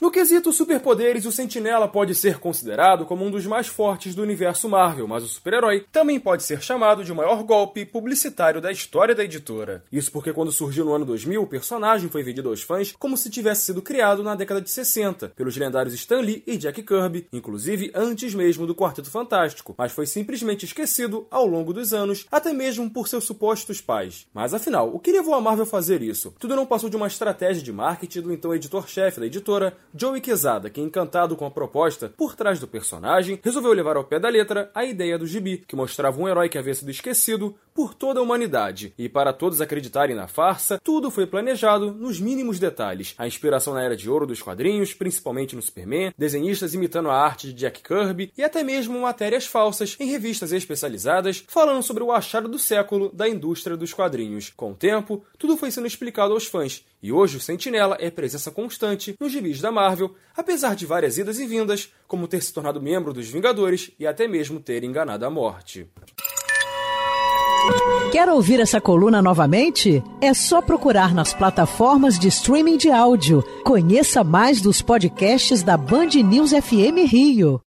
No quesito superpoderes, o Sentinela pode ser considerado como um dos mais fortes do universo Marvel, mas o super-herói também pode ser chamado de o maior golpe publicitário da história da editora. Isso porque quando surgiu no ano 2000, o personagem foi vendido aos fãs como se tivesse sido criado na década de 60 pelos lendários Stan Lee e Jack Kirby, inclusive antes mesmo do Quarteto Fantástico, mas foi simplesmente esquecido ao longo dos anos, até mesmo por seus supostos pais. Mas afinal, o que levou a Marvel a fazer isso? Tudo não passou de uma estratégia de marketing do então editor-chefe da editora, Joey Quesada, que encantado com a proposta por trás do personagem, resolveu levar ao pé da letra a ideia do gibi, que mostrava um herói que havia sido esquecido por toda a humanidade. E para todos acreditarem na farsa, tudo foi planejado nos mínimos detalhes. A inspiração na era de ouro dos quadrinhos, principalmente no Superman, desenhistas imitando a arte de Jack Kirby e até mesmo matérias falsas em revistas especializadas falando sobre o achado do século da indústria dos quadrinhos. Com o tempo, tudo foi sendo explicado aos fãs, e hoje o Sentinela é presença constante nos gibis da Marvel, apesar de várias idas e vindas, como ter se tornado membro dos Vingadores e até mesmo ter enganado a morte. Quer ouvir essa coluna novamente? É só procurar nas plataformas de streaming de áudio. Conheça mais dos podcasts da Band News FM Rio.